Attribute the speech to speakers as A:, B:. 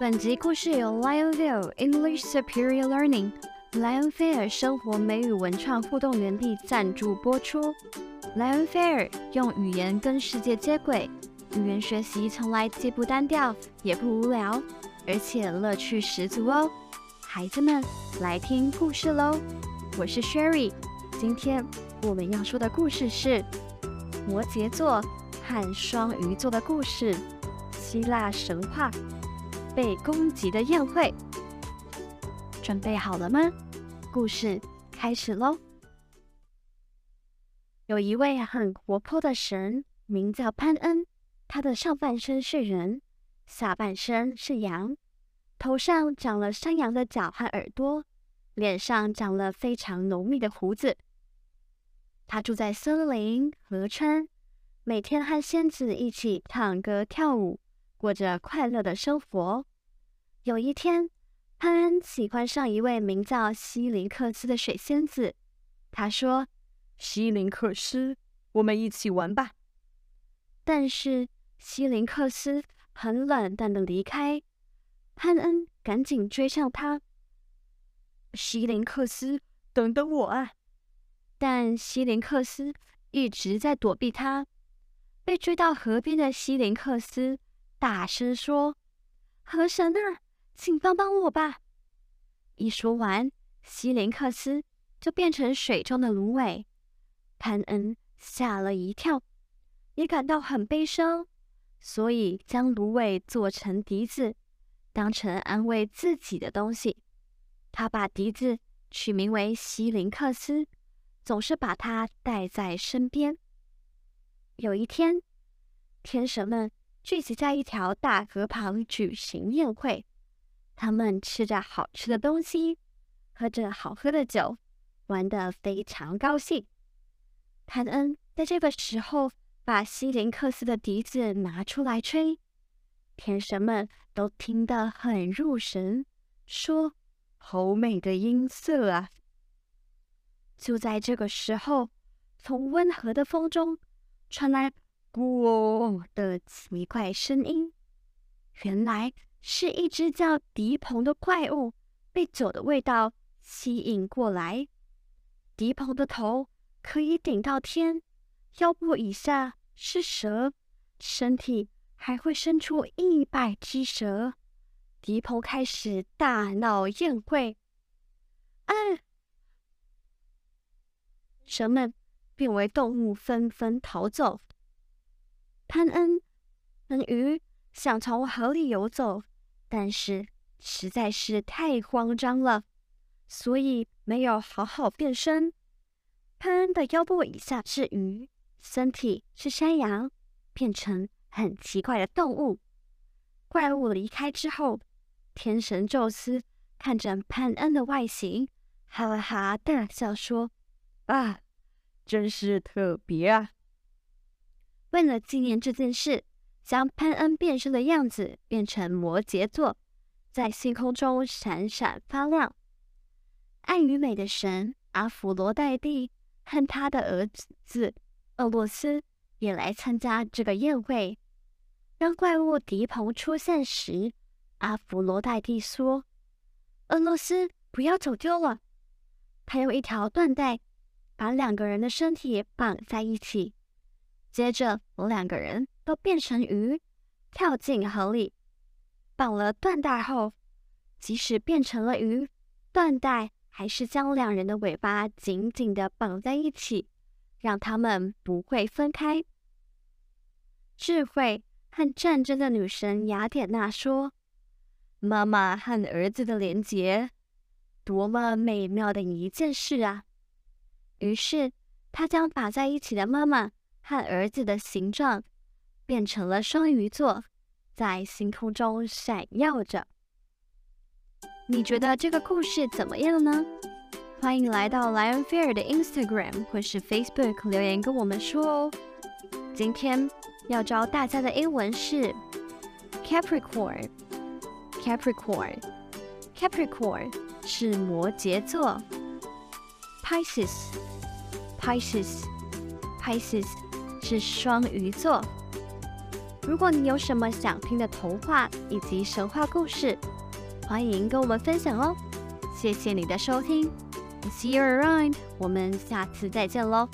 A: 本集故事由 Lionville English Superior Learning 莱恩菲尔生活美语文创互动园地赞助播出。莱恩菲尔用语言跟世界接轨，语言学习从来既不单调也不无聊，而且乐趣十足哦。孩子们，来听故事喽！我是 Sherry，今天我们要说的故事是摩羯座和双鱼座的故事，希腊神话。被攻击的宴会，准备好了吗？故事开始喽！有一位很活泼的神，名叫潘恩。他的上半身是人，下半身是羊，头上长了山羊的角和耳朵，脸上长了非常浓密的胡子。他住在森林、河川，每天和仙子一起唱歌跳舞。过着快乐的生活。有一天，潘恩喜欢上一位名叫希林克斯的水仙子。他说：“希林克斯，我们一起玩吧。”但是希林克斯很冷淡的离开。潘恩赶紧追上他：“希林克斯，等等我啊！”但希林克斯一直在躲避他。被追到河边的希林克斯。大声说：“河神啊，请帮帮我吧！”一说完，希林克斯就变成水中的芦苇。潘恩吓了一跳，也感到很悲伤，所以将芦苇做成笛子，当成安慰自己的东西。他把笛子取名为希林克斯，总是把它带在身边。有一天，天神们。聚集在一条大河旁举行宴会，他们吃着好吃的东西，喝着好喝的酒，玩得非常高兴。潘恩在这个时候把希林克斯的笛子拿出来吹，天神们都听得很入神，说：“好美的音色啊！”就在这个时候，从温和的风中传来。咕的奇怪声音，原来是一只叫迪鹏的怪物被酒的味道吸引过来。迪鹏的头可以顶到天，腰部以下是蛇，身体还会伸出一百只蛇。迪鹏开始大闹宴会，啊！蛇们变为动物，纷纷逃走。潘恩跟鱼想从河里游走，但是实在是太慌张了，所以没有好好变身。潘恩的腰部以下是鱼，身体是山羊，变成很奇怪的动物。怪物离开之后，天神宙斯看着潘恩的外形，哈哈大笑说：“啊，真是特别啊！”为了纪念这件事，将潘恩变身的样子变成摩羯座，在星空中闪闪发亮。爱与美的神阿佛罗代蒂和他的儿子厄洛斯也来参加这个宴会。当怪物迪鹏出现时，阿佛罗代蒂说：“厄洛斯，不要走丢了。”他用一条缎带把两个人的身体绑在一起。接着，两个人都变成鱼，跳进河里。绑了缎带后，即使变成了鱼，缎带还是将两人的尾巴紧紧地绑在一起，让他们不会分开。智慧和战争的女神雅典娜说：“妈妈和儿子的连结，多么美妙的一件事啊！”于是，她将绑在一起的妈妈。和儿子的形状变成了双鱼座，在星空中闪耀着。你觉得这个故事怎么样呢？欢迎来到莱恩菲尔的 Instagram 或是 Facebook 留言跟我们说哦。今天要教大家的英文是 Capricorn，Capricorn，Capricorn 是摩羯座，Pisces，Pisces，Pisces。是双鱼座如果你有什么想听的童话以及神话故事，欢迎跟我们分享哦。谢谢你的收听，See you around，我们下次再见喽。